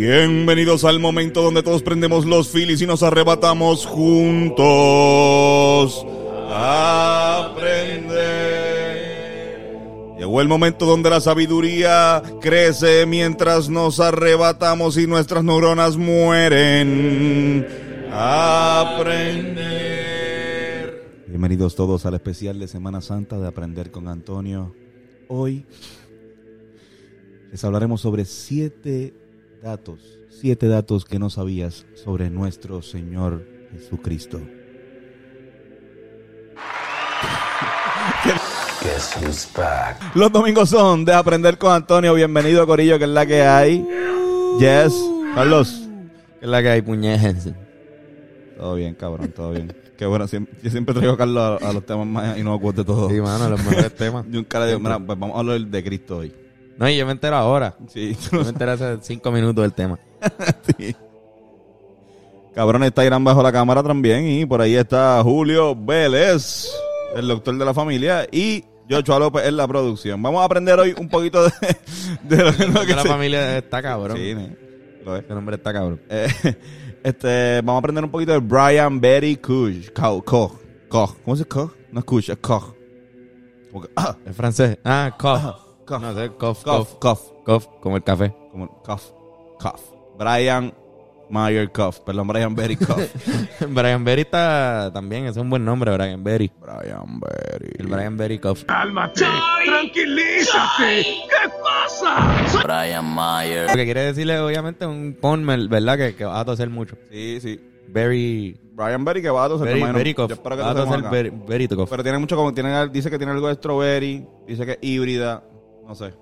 Bienvenidos al momento donde todos prendemos los filis y nos arrebatamos juntos a aprender. Llegó el momento donde la sabiduría crece mientras nos arrebatamos y nuestras neuronas mueren. Aprender. Bienvenidos todos al especial de Semana Santa de Aprender con Antonio. Hoy les hablaremos sobre siete datos, siete datos que no sabías sobre nuestro Señor Jesucristo. Los domingos son de aprender con Antonio. Bienvenido, Corillo, que es la que hay. Yes, Carlos, que es la que hay, puñejes. Todo bien, cabrón, todo bien. Qué bueno, siempre, yo siempre traigo a Carlos a, a los temas más inocuos de todo. Sí, mano, los mejores temas. Yo nunca le digo, mira, pues vamos a hablar de Cristo hoy. No, y yo me entero ahora. Sí, Yo me entero hace cinco minutos del tema. Sí. Cabrón, está Irán bajo la cámara también. Y por ahí está Julio Vélez, el doctor de la familia. Y Joshua López en la producción. Vamos a aprender hoy un poquito de, de lo, lo que la se- familia está cabrón. Sí, lo es. Ese nombre está cabrón. Eh, este, vamos a aprender un poquito de Brian Betty Kush. Koch. Koch. Koch. ¿Cómo se dice Koch? No es Kush, es Koch. Como que- ah, Es francés. Ah, cough. No sé, cough, Koch. cough. Koch. Cough, como el café. Como Koch. Koch. Brian Mayer Koch. Perdón, Brian Betty Koch. Brian Berry está también, es un buen nombre, Brian Berry. Brian Betty. El Brian Berry Cough. Cálmate, tranquilízate. ¿Qué pasa? Brian Mayer. Lo que quiere decirle, obviamente, un ponmel, ¿verdad? Que, que va a toser mucho. Sí, sí. Berry. Brian Berry que va a toser. Berry. Berry Yo Cough. espero que Va a toser. Berry, Berry Cough. Pero tiene mucho como tiene, dice que tiene algo de strawberry, dice que es híbrida, no sé.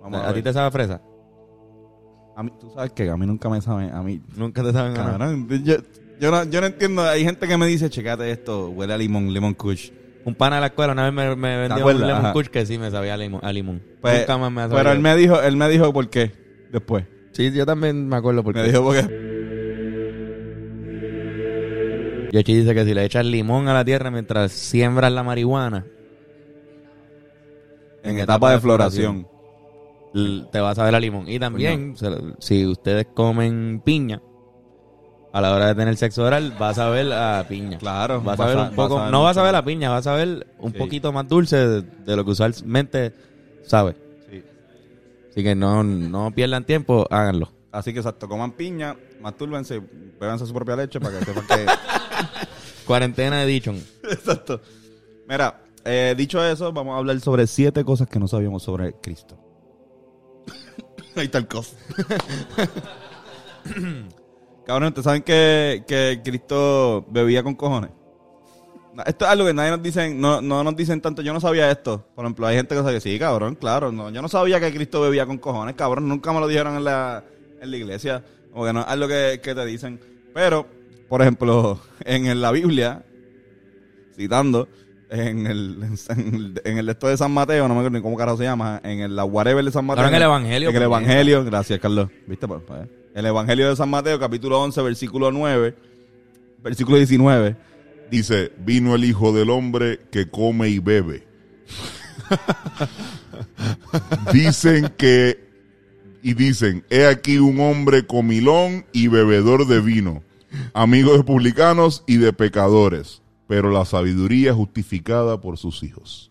Vamos a, ¿A ti ver. te sabe fresa? A mí, tú sabes que a mí nunca me saben, a mí, Nunca te saben nada. cabrón, yo, yo no, yo no entiendo, hay gente que me dice, checate esto, huele a limón, lemon kush. Un pana de la escuela una vez me, me vendió un lemon kush que sí me sabía a limón. A limón. Pues, Nunca más me ha pero él me dijo, él me dijo por qué, después. Sí, yo también me acuerdo porque Me dijo porque, Yoshi dice que si le echas limón a la tierra mientras siembras la marihuana, en etapa de floración. te va a saber a limón. Y también, si ustedes comen piña, a la hora de tener sexo oral, vas a ver a piña. Claro. Vas a ver un poco, no vas a ver la piña, vas a ver un Sí. poquito más dulce de, de lo que usualmente sabe. Sí. Así que no, no pierdan tiempo, háganlo. Así que exacto, coman piña, mastúrbense, bebanse su propia leche para que sepan que... Cuarentena de Dichon. Exacto. Mira, eh, dicho eso, vamos a hablar sobre siete cosas que no sabíamos sobre Cristo. Ahí está el cof. Cabrón, ¿ustedes saben que, que Cristo bebía con cojones? Esto es algo que nadie nos dicen, no, no nos dicen tanto. Yo no sabía esto. Por ejemplo, hay gente que sabe que sí, cabrón, claro. No, yo no sabía que Cristo bebía con cojones, cabrón. Nunca me lo dijeron en la, en la iglesia. O que no es algo que, que te dicen. Pero, por ejemplo, en la Biblia, citando, en el, en el, en el esto de San Mateo, no me acuerdo ni cómo carajo se llama, en el la whatever de San Mateo. En el Evangelio, En el Evangelio, gracias Carlos. ¿Viste? Pues, pues, el Evangelio de San Mateo, capítulo 11, versículo 9, versículo 19. Dice, vino el Hijo del Hombre que come y bebe. dicen que, y dicen, he aquí un hombre comilón y bebedor de vino, amigo de publicanos y de pecadores, pero la sabiduría justificada por sus hijos.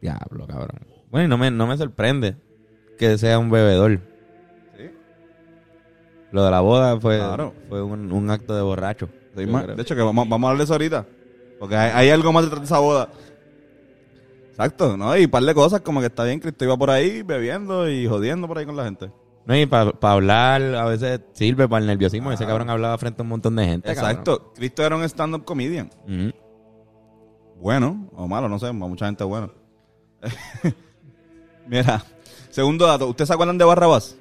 Diablo, cabrón. Bueno, y no me, no me sorprende que sea un bebedor. Lo de la boda fue, Claro. fue un, un acto de borracho. Sí. De hecho, que vamos, vamos a hablar de eso ahorita. Porque hay, hay algo más detrás de esa boda. Exacto, ¿no? Y un par de cosas como que está bien, Cristo iba por ahí bebiendo y jodiendo por ahí con la gente. No, y para hablar a veces sirve para el nerviosismo. Ese cabrón hablaba frente a un montón de gente. Exacto. Cristo era un stand-up comedian. Bueno o malo, no sé, mucha gente bueno. Mira, Segundo dato, ¿ustedes se acuerdan de Barrabás?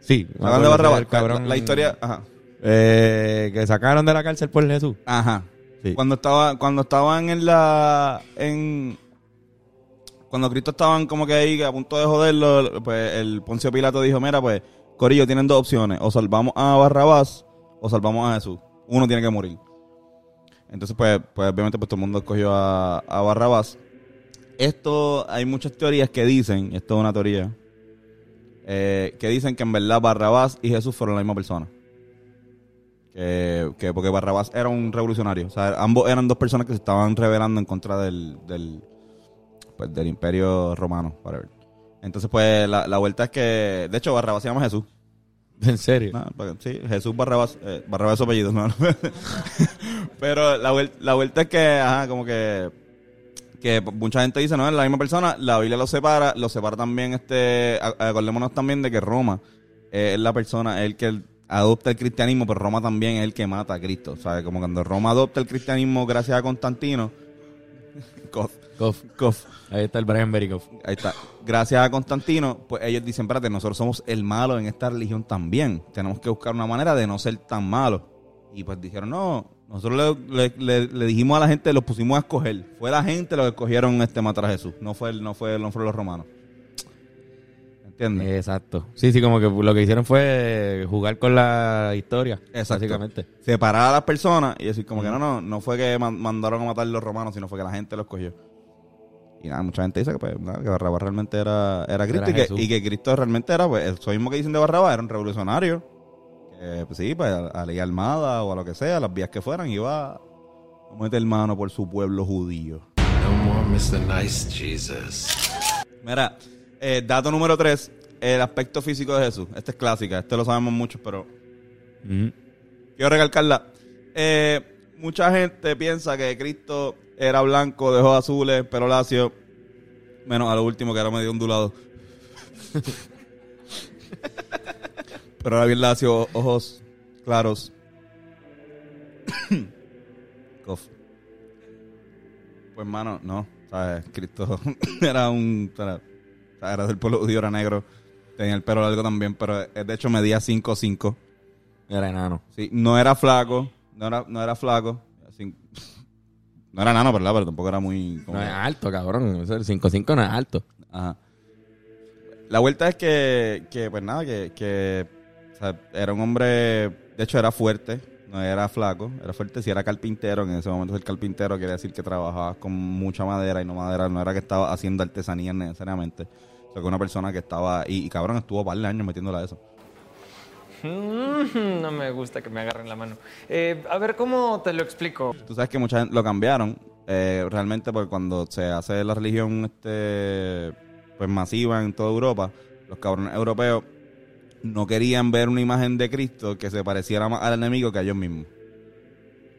Sí. ¿Se acuerdan de Barrabás? del cabrón La, la historia, ajá. Eh, que sacaron de la cárcel por Jesús. Ajá. Sí. Cuando estaba, cuando estaban en la, en, cuando Cristo estaban como que ahí a punto de joderlo, pues el Poncio Pilato dijo, mira, pues, Corillo, tienen dos opciones, o salvamos a Barrabás o salvamos a Jesús. Uno tiene que morir. Entonces, pues, pues obviamente, pues todo el mundo escogió a, a Barrabás. Esto, hay muchas teorías que dicen, esto es una teoría, eh, que dicen que en verdad Barrabás y Jesús fueron la misma persona. Que, que porque Barrabás era un revolucionario. O sea, ambos eran dos personas que se estaban rebelando en contra del, del, pues, del imperio romano. whatever. Entonces, pues, la, la vuelta es que... De hecho, Barrabás se llama Jesús. En serio. No, porque- sí, Jesús Barrabás. eh, Barrabás es su apellido, no. Pero la, vuel- la vuelta es que, ajá, como que... Que mucha gente dice, no, es la misma persona. La Biblia los separa. Los separa también, este... Acordémonos también de que Roma eh, es la persona, es el que adopta el cristianismo, pero Roma también es el que mata a Cristo. ¿Sabes? Como cuando Roma adopta el cristianismo gracias a Constantino. Kof. Ahí está el Brian Berikov. Ahí está. Gracias a Constantino, pues ellos dicen, espérate, nosotros somos el malo en esta religión también. Tenemos que buscar una manera de no ser tan malos. Y pues dijeron, no, nosotros le, le- le- le dijimos a la gente, los pusimos a escoger. Fue la gente los que escogieron este matar a Jesús. No fue, el- no fue, no fueron los romanos. ¿Entiendes? Exacto. Sí, sí, como que lo que hicieron fue jugar con la historia. Exacto. Básicamente. Separar a las personas y decir como que no, no, no fue que man- mandaron a matar los romanos, sino fue que la gente lo escogió. Y nada, mucha gente dice que, pues, nada, que Barrabás realmente era, era Cristo Era y, que, Jesús. y que Cristo realmente era, pues, eso mismo que dicen de Barrabás, era un revolucionario. Que, pues sí, pues, a, a la armada o a lo que sea, las vías que fueran, iba a meter mano por su pueblo judío. No more Mr. Nice Jesus. Mira, eh, dato número 3, el aspecto físico de Jesús. Esta es clásica, este lo sabemos muchos, pero Ujú. quiero recalcarla. Eh, mucha gente piensa que Cristo era blanco, de ojos azules, pelo lacio, menos a lo último que era medio ondulado. Pero era bien lacio, ojos claros. Cof. Pues, mano, no. ¿Sabes? Cristo era un. Era, era del pueblo judío, era negro. Tenía el pelo largo también, pero eh, de hecho medía 5'5". Era enano. Sí, no era flaco, no era, no era flaco. Así- no era nano, ¿verdad? Pero tampoco era muy... No es alto, cabrón. Eso, el 5'5 no es alto. Ajá. La vuelta es que, que pues nada, que, que o sea, era un hombre, de hecho era fuerte, no era flaco, era fuerte, si era carpintero, en ese momento ser carpintero quiere decir que trabajaba con mucha madera y no madera, no era que estaba haciendo artesanía necesariamente. O sea, que una persona que estaba, y, y cabrón, estuvo par de años metiéndola a eso. Mm, No me gusta que me agarren la mano. Eh, a ver, ¿cómo te lo explico? Tú sabes que mucha gente lo cambiaron. eh, realmente, porque cuando se hace la religión este pues masiva en toda Europa, los cabrones europeos no querían ver una imagen de Cristo que se pareciera más al enemigo que a ellos mismos.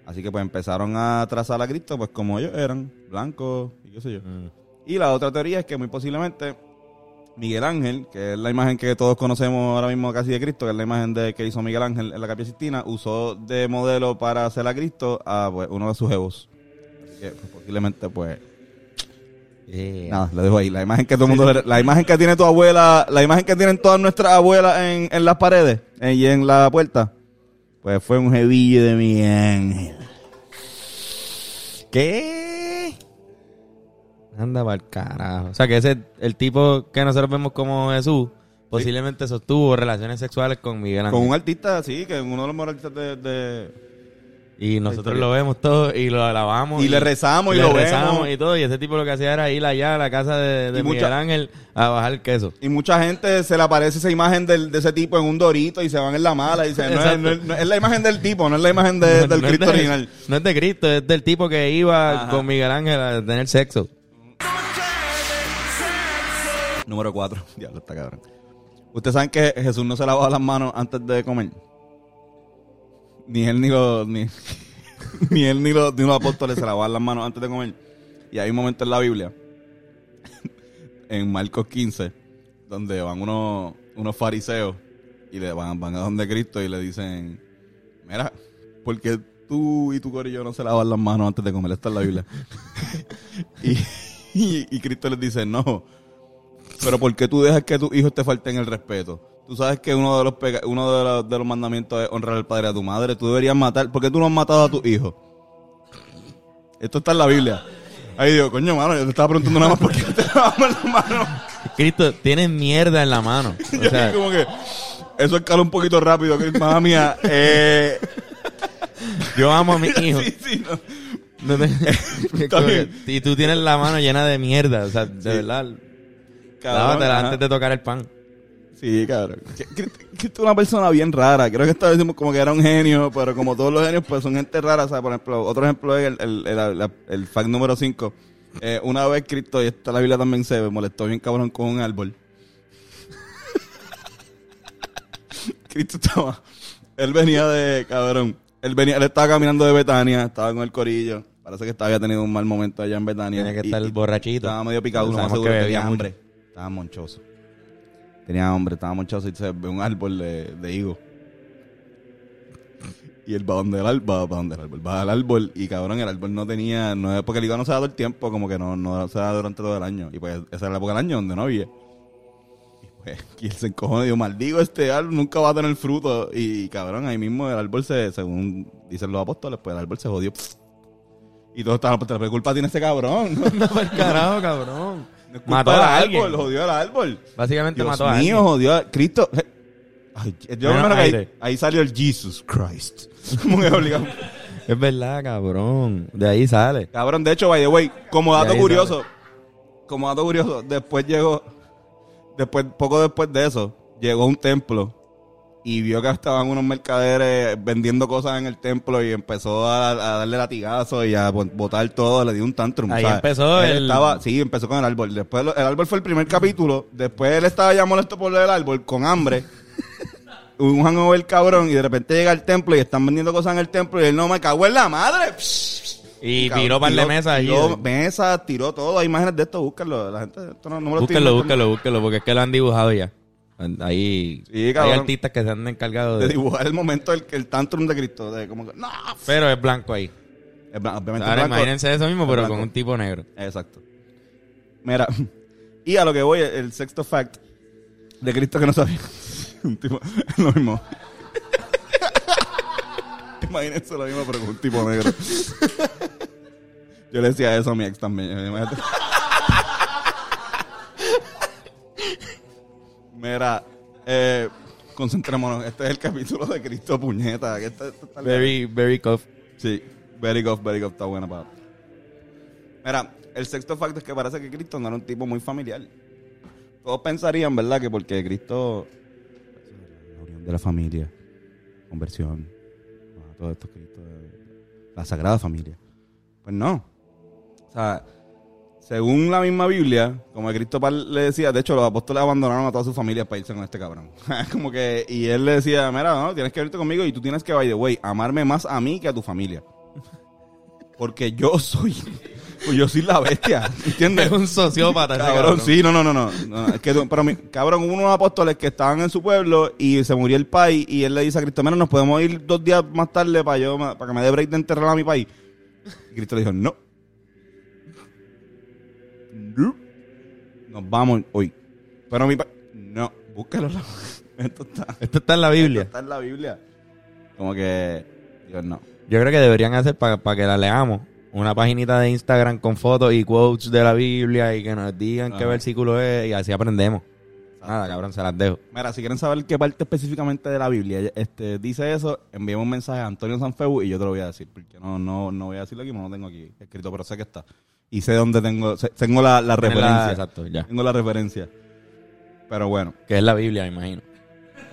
Así que pues empezaron a trazar a Cristo pues como ellos eran, blancos y qué sé yo. Y la otra teoría es que muy posiblemente Miguel Ángel, que es la imagen que todos conocemos ahora mismo casi de Cristo, que es la imagen de que hizo Miguel Ángel en la Capilla Sistina, usó de modelo para hacer a Cristo a pues, uno de sus jevos. Así que pues, posiblemente pues nada, lo dejo ahí. La imagen que todo el mundo, la imagen que tiene tu abuela, la imagen que tienen todas nuestras abuelas en, en las paredes y en la puerta, pues fue un jevillo de Miguel Ángel. ¿Qué? Anda para el carajo. O sea, que ese, el tipo que nosotros vemos como Jesús, posiblemente sostuvo relaciones sexuales con Miguel Ángel. Con un artista, sí, que uno de los mejores artistas de- de, Y nosotros lo vemos todo y lo alabamos. Y le rezamos y le lo rezamos vemos. y todo. Y ese tipo lo que hacía era ir allá a la casa de, de Y mucha- Miguel Ángel a bajar queso. Y mucha gente se le aparece esa imagen del- de ese tipo en un dorito y se van en la mala y dicen, no es, Exacto. no es- no es la imagen del tipo, no es la imagen de- del No es Cristo original. No es de Cristo, es del tipo que iba Ajá. con Miguel Ángel a tener sexo. Número 4. Diablo, está cabrón. ¿Ustedes saben que Jesús no se lavaba las manos antes de comer? Ni él ni los... Ni, ni él ni los, ni los apóstoles se lavaban las manos antes de comer. Y hay un momento en la Biblia, en Marcos 15, donde van unos, unos fariseos y le van, van a donde Cristo y le dicen, mira, ¿por qué tú y tu corillo no se lavan las manos antes de comer? Esta es la Biblia. y, y, y Cristo les dice, no, Pero ¿por qué tú dejas que tus hijos te falten el respeto? Tú sabes que uno de los uno de los, de los mandamientos es honrar al padre y a tu madre. Tú deberías matar. ¿Por qué tú no has matado a tus hijos? Esto está en la Biblia. Ahí digo, coño, mano, yo te estaba preguntando nada más por qué te lavamos la mano. Cristo, tienes mierda en la mano. O Yo sea, como que eso escala un poquito rápido, que mamá mía. Eh, yo amo a mi hijo. sí, sí, no. No te- y tú tienes la mano llena de mierda. O sea, de verdad. Cabrón, ajá. antes de tocar el pan. Sí, cabrón. Tú eres una persona bien rara. Creo que esta vez decimos como que era un genio, pero como todos los genios, pues son gente rara. O sea, por ejemplo, otro ejemplo es el, el, el, el- fact número 5. una vez Cristo, y esta la Biblia también se molestó bien cabrón con un árbol. Cristo estaba... Él venía de... Cabrón. Él venía... Él estaba caminando de Betania. Estaba con el corillo. Parece que estaba, había tenido un mal momento allá en Betania. Tiene que estar y- borrachito. estaba medio picado, uno más seguro que que tenía hambre. Estaba monchoso. Tenía hambre, estaba monchoso y se ve un árbol de, higo. Y él va donde el árbol, va, donde el árbol, va al árbol y cabrón, el árbol no tenía, no porque el higo no se da todo el tiempo, como que no, no se da durante todo el año. Y pues esa era la época del año donde no había. Y pues, y él se encojó y dijo, maldigo este árbol, nunca va a tener fruto. Y cabrón, ahí mismo el árbol se, según dicen los apóstoles, pues el árbol se jodió. Y todos estaban, pues, ¿qué culpa tiene este cabrón? No, por carajo, cabrón. No es culpa Mató del a árbol, alguien. jodió al árbol. Básicamente Dios mató a mío, alguien. jodió a Cristo. Ay, yo Menos primero que ahí, aire. ahí salió el Jesus Christ. Como que obligado. Es verdad, cabrón. De ahí sale. Cabrón, de hecho, by the way, como dato ahí curioso, como dato curioso, después llegó, después, poco después de eso, llegó un templo y vio que estaban unos mercaderes vendiendo cosas en el templo y empezó a, a darle latigazos y a bo- botar todo, le dio un tantrum. Ahí ¿sabes? empezó Él el- Estaba, sí, empezó con el árbol. Después el árbol fue el primer capítulo. Después él estaba ya molesto por lo del árbol, con hambre. un hangover cabrón y de repente llega al templo y están vendiendo cosas en el templo y él no me cagó en la madre. Y Cabrón, tiró par de mesas allí. Tiró mesas, tiró todo. Hay imágenes de esto, búscalo. La gente, esto no, no me lo estoy inventando. búsquelo, búsquelo, porque es que lo han dibujado ya. Ahí Sí, hay artistas que se han encargado De de... dibujar el momento del el tantrum de Cristo. De como que, no. Pero es blanco ahí. Es blan- obviamente Ahora blanco. imagínense eso mismo, Es pero blanco. con un tipo negro. Exacto. Mira, y a lo que voy, el sexto fact de Cristo que no sabía. un tipo, lo mismo. Imagínense lo mismo, pero con un tipo negro. Yo le decía eso a mi ex también. Imagínate. Mira, eh, concentrémonos. Este es el capítulo de Cristo Puñeta. este- este. Very, very cough. Sí, very good, very good, está buena para. Mira, el sexto facto es que parece que Cristo no era un tipo muy familiar. Todos pensarían, ¿verdad?, que porque Cristo. La unión de la familia, conversión, todo esto, Cristo, la sagrada familia. Pues no. O sea, según la misma Biblia, como Cristo le decía, de hecho, los apóstoles abandonaron a toda su familia para irse con este cabrón. como que, y él le decía, mira, no, tienes que irte conmigo y tú tienes que, by the way, amarme más a mí que a tu familia. Porque yo soy, pues yo soy la bestia, ¿entiendes? Es un sociópata. ese Cabrón, sí, no, no, no, no. no, es que, pero mi, cabrón, hubo unos apóstoles que estaban en su pueblo y se murió el país y él le dice a Cristo, mira, nos podemos ir dos días más tarde para yo, para que me dé break de enterrar a mi país. Y Cristo le dijo, no. No. Nos vamos hoy. Pero mi no, búscalo. Esto está, Esto está en la Biblia. esto está en la Biblia. Como que, Dios no. Yo creo que deberían hacer para que la leamos una paginita de Instagram con fotos y quotes de la Biblia y que nos digan qué Ajá. versículo es y así aprendemos. Nada, cabrón, se las dejo. Mira, si quieren saber qué parte específicamente de la Biblia este, dice eso, envíame un mensaje a Antonio Sanfeu y yo te lo voy a decir. Porque no, no, no voy a decirlo aquí, no lo tengo aquí escrito, pero sé que está. Y sé dónde tengo, sé- tengo la, referencia. exacto, ya. Tengo la referencia. Pero bueno, Que es la Biblia, me imagino.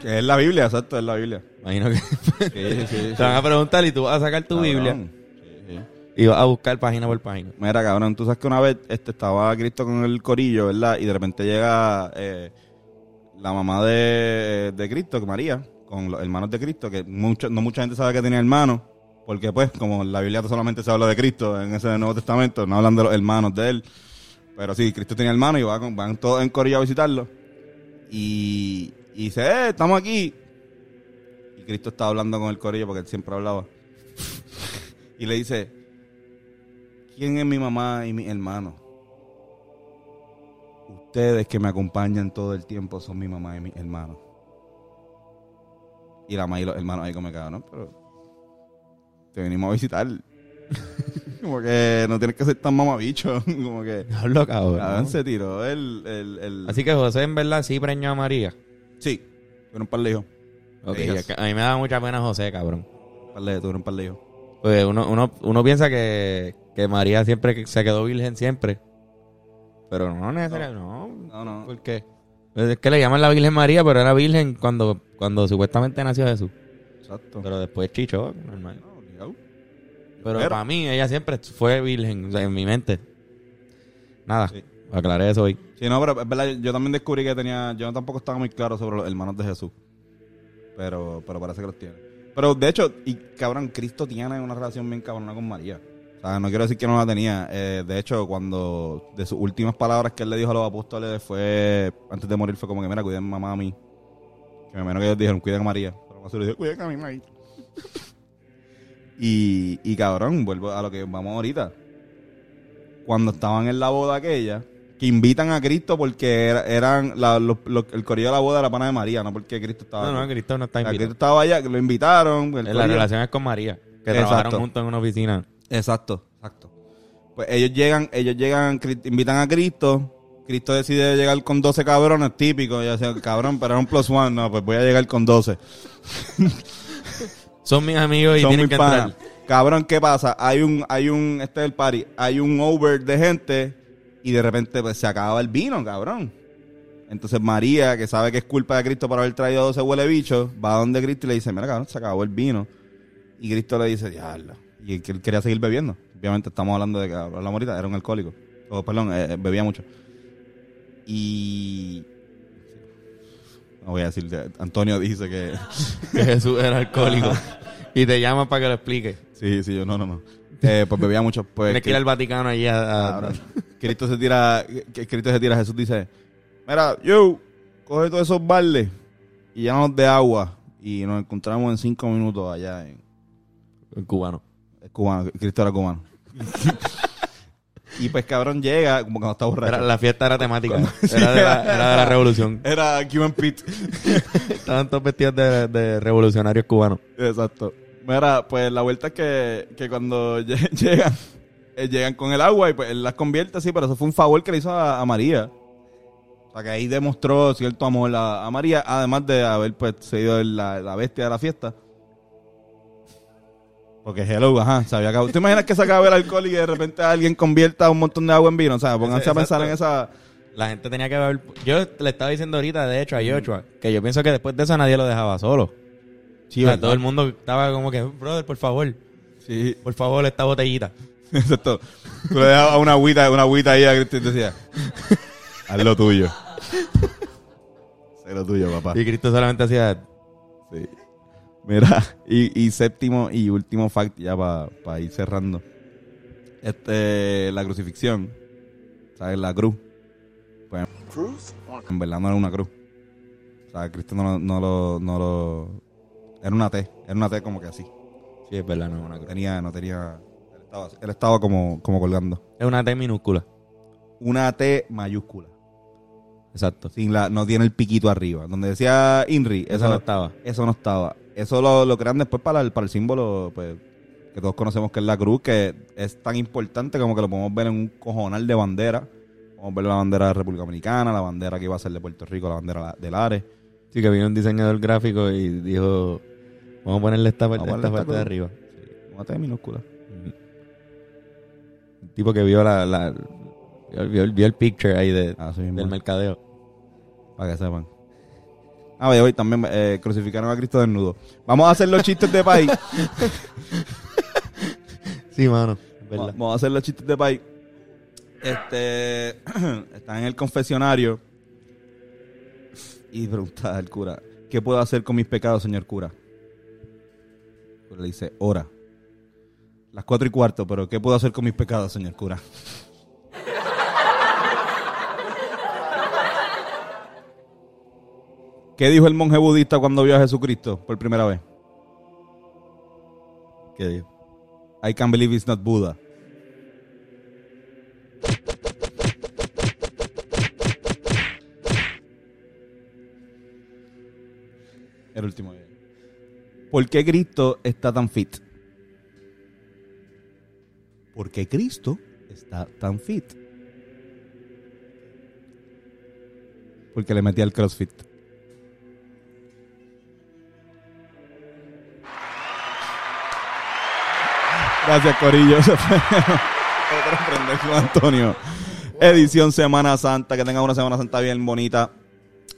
que es la Biblia, exacto, es la Biblia. Imagino que Sí, sí, te van a preguntar y tú vas a sacar tu. Biblia Sí, sí. y vas a buscar página por página. Mira, cabrón, tú sabes que una vez este, estaba Cristo con el corillo, ¿verdad? Y de repente llega eh, la mamá de, de Cristo, que María, con los hermanos de Cristo, que mucho, no mucha gente sabe que tenía hermanos, porque pues, como la Biblia solamente se habla de Cristo en ese Nuevo Testamento, no hablan de los hermanos de él. Pero sí, Cristo tenía hermanos y va con- van todos en corillo a visitarlo. Y, dice, eh, estamos aquí. Y Cristo estaba hablando con el corillo porque él siempre hablaba. y le dice, ¿Quién es mi mamá y mi hermano? ustedes que me acompañan todo el tiempo son mi mamá y mi hermano. Y la mamá y los hermanos ahí como cabrón, pero te venimos a visitar. como que no tienes que ser tan mamabicho. como que Hablo, cabrón. cabrón, se tiró el, el, el... Así que José en verdad sí preñó a María. Sí, tuvieron un par de hijos. Ok, a mí me da mucha pena José, cabrón. Un par de- tuvieron un par de hijos. Pues uno, uno, uno piensa que, que María siempre se quedó virgen siempre. Pero no necesariamente, no. No, no. ¿Por qué? Es que le llaman la Virgen María, pero era virgen cuando, cuando supuestamente nació Jesús. Exacto. Pero después chichó, normal. Pero, Pero- para mí ella siempre fue virgen, o sea, en mi mente. Nada, Sí. aclaré eso hoy. Sí, no, pero es verdad, yo también descubrí que tenía, yo tampoco estaba muy claro sobre los hermanos de Jesús. Pero, pero parece que los tiene. Pero de hecho, y cabrón, Cristo tiene una relación bien cabrona con María. O sea, no quiero decir que no la tenía. Eh, de hecho, cuando de sus últimas palabras que él le dijo a los apóstoles fue, antes de morir, fue como que, mira, cuiden a mamá a mí. Que me menos que ellos dijeron, cuiden a María. Pero más le dijo, cuiden a mi mamá. Y, y cabrón, vuelvo a lo que vamos ahorita. Cuando estaban en la boda aquella, que invitan a Cristo porque era- eran la- los- los- el corillo de la boda era pana de María, no porque Cristo estaba. No, no, Cristo no está invitado. Cristo estaba allá, que lo invitaron. el La relación es con María, que Exacto. trabajaron juntos en una oficina. Exacto, exacto. Pues ellos llegan, ellos llegan, invitan a Cristo. Cristo decide llegar con 12 cabrones, típico. Ya sea, cabrón, pero era un plus one. No, pues voy a llegar con 12. Son mis amigos y Son tienen que panas. entrar. Cabrón, ¿qué pasa? Hay un, hay un, este es el party, hay un over de gente y de repente pues se acaba el vino, cabrón. Entonces María, que sabe que es culpa de Cristo por haber traído 12 huele bichos, va a donde Cristo y le dice, mira cabrón, se acabó el vino. Y Cristo le dice, diablo. Y él quería seguir bebiendo. Obviamente estamos hablando de que hablamos ahorita, era un alcohólico. O perdón, eh, eh, bebía mucho. Y... No voy a decir, Antonio dice que... Que Jesús era alcohólico. y te llaman para que lo explique. Sí, sí, yo no, no, no. Eh, pues bebía mucho. Pues, Tienes que ir al Vaticano allí a... a- Cabrón. Cristo se tira, Cristo se tira, Jesús dice, mira, yo, coge todos esos baldes y llénanos de agua y nos encontramos en cinco minutos allá en cubano. cubano, Cristo era cubano. y pues cabrón llega, como cuando está borracho. Era- la fiesta era temática. Era, de la, era de la revolución. Era Cuban Pete. Estaban todos vestidos de, de revolucionarios cubanos. Exacto. Mira, pues la vuelta es que, que cuando lle- llegan, eh, llegan con el agua y pues él las convierte así, pero eso fue un favor que le hizo a, a María. O sea, que ahí demostró cierto amor a, a María, además de haber pues sido la, la bestia de la fiesta. Porque hello, ajá, había acabado. ¿Te imaginas que se acaba el alcohol y de repente alguien convierta un montón de agua en vino? O sea, pónganse a pensar en esa... La gente tenía que beber. Yo le estaba diciendo ahorita, de hecho, a Joshua, que yo pienso que después de eso nadie lo dejaba solo. Sí, O sea, todo el mundo estaba como que, brother, por favor, Sí, por favor, esta botellita. Exacto. Tú le dejabas una agüita, una agüita ahí a Cristo y te decía, haz lo tuyo. Haz lo tuyo, papá. Y Cristo solamente hacía. Sí. Mira, y, y séptimo y último fact ya para ir cerrando. Este, la crucifixión, ¿sabes? La cruz. Pues, en verdad no era una cruz. O sea, Cristo no, lo- no lo, no lo, era una T, era una T como que así. Sí, es verdad, no es una cruz. tenía, no tenía, él estaba, él estaba como, como colgando. Es una T minúscula. Una T mayúscula. Exacto. Sin la, no tiene el piquito arriba. Donde decía Inri, Eso no estaba. Eso no estaba. Eso lo, lo crean después para el, para el símbolo, pues, que todos conocemos que es la cruz, que es tan importante como que lo podemos ver en un cojonal de bandera. Podemos ver la bandera de República Dominicana, la bandera que iba a ser de Puerto Rico, la bandera del Ares. Sí, que vino un diseñador gráfico y dijo: Vamos a ponerle esta parte, a esta ponerle parte de arriba. Una T minúscula. Un tipo que vio la. la vio, vio el picture ahí de, mismo. del mercadeo. Para que sepan. Ah, oye, hoy también eh, crucificaron a Cristo desnudo. Vamos a hacer los chistes de país. Sí, mano. verdad. Vamos a hacer los chistes de país. Este está en el confesionario y pregunta al cura, ¿qué puedo hacer con mis pecados, señor cura? El cura le dice, ora. Las cuatro y cuarto, pero ¿qué puedo hacer con mis pecados, señor cura? ¿Qué dijo el monje budista cuando vio a Jesucristo por primera vez? ¿Qué dijo? I can't believe it's not Buddha. El último día. ¿Por qué Cristo está tan fit? ¿Por qué Cristo está tan fit. Porque le metí al CrossFit. Gracias, Corillo. Otro Antonio. Edición Semana Santa. Que tengan una Semana Santa bien bonita.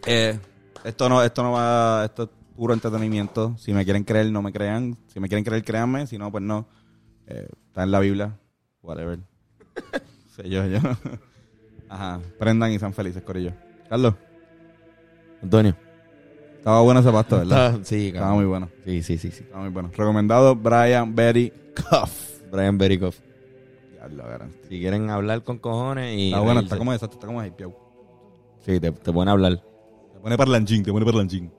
Eh, esto no, esto no va, esto es puro entretenimiento. Si me quieren creer, no me crean. Si me quieren creer, créanme. Si no, pues no. Eh, está en la Biblia. Whatever. sé yo, yo. Ajá. Prendan y sean felices, Corillo. Carlos, Antonio. Estaba bueno ese pasto, ¿verdad? Está- sí, Estaba cabrón. muy bueno. Sí, sí, sí, sí. Estaba muy bueno. Recomendado Brian Berry Cuff. Brian Berikoff. Diablo, cabrón. Si quieren hablar con cojones y... Está bueno, reírse. está como exacto, está como hypeado. Sí, te, te pueden hablar. Te pone parlanchín, te pone parlanchín.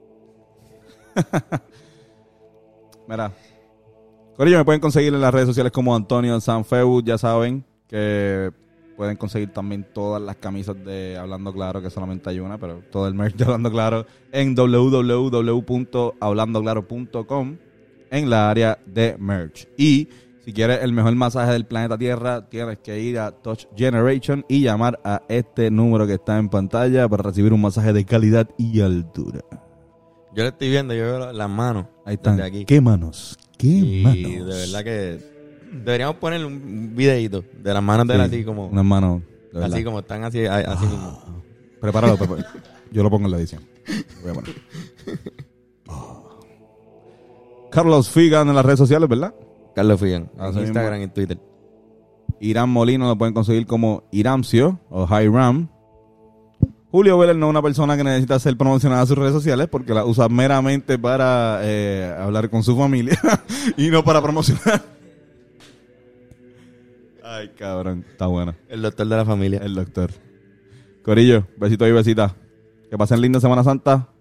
Mira. Corillo, me pueden conseguir en las redes sociales como Antonio Sanfeu. Ya saben que pueden conseguir también todas las camisas de Hablando Claro, que solamente hay una, pero todo el merch de Hablando Claro en www.hablandoclaro.com en la área de merch. Y si quieres el mejor masaje del planeta Tierra, tienes que ir a Touch Generation y llamar a este número que está en pantalla para recibir un masaje de calidad y altura. Yo le estoy viendo, yo veo las manos. Ahí están. aquí. ¿Qué manos? ¿Qué Y manos? de verdad que... Deberíamos poner un videito de las manos de él Sí, así como... Unas manos. de verdad. Así como están así, a- así mismo. Prepáralo, prepáralo. Yo lo pongo en la edición. Lo voy a poner. Carlos Figan en las redes sociales, ¿verdad? Carlos Figan. Así En Instagram y Twitter. Irán Molino lo pueden conseguir como Iramcio o Hiram. Julio Vélez no es una persona que necesita ser promocionada en sus redes sociales porque la usa meramente para eh, hablar con su familia y no para promocionar. Ay, cabrón. Está bueno. El doctor de la familia. El doctor. Corillo, besito y besita. Que pasen linda Semana Santa.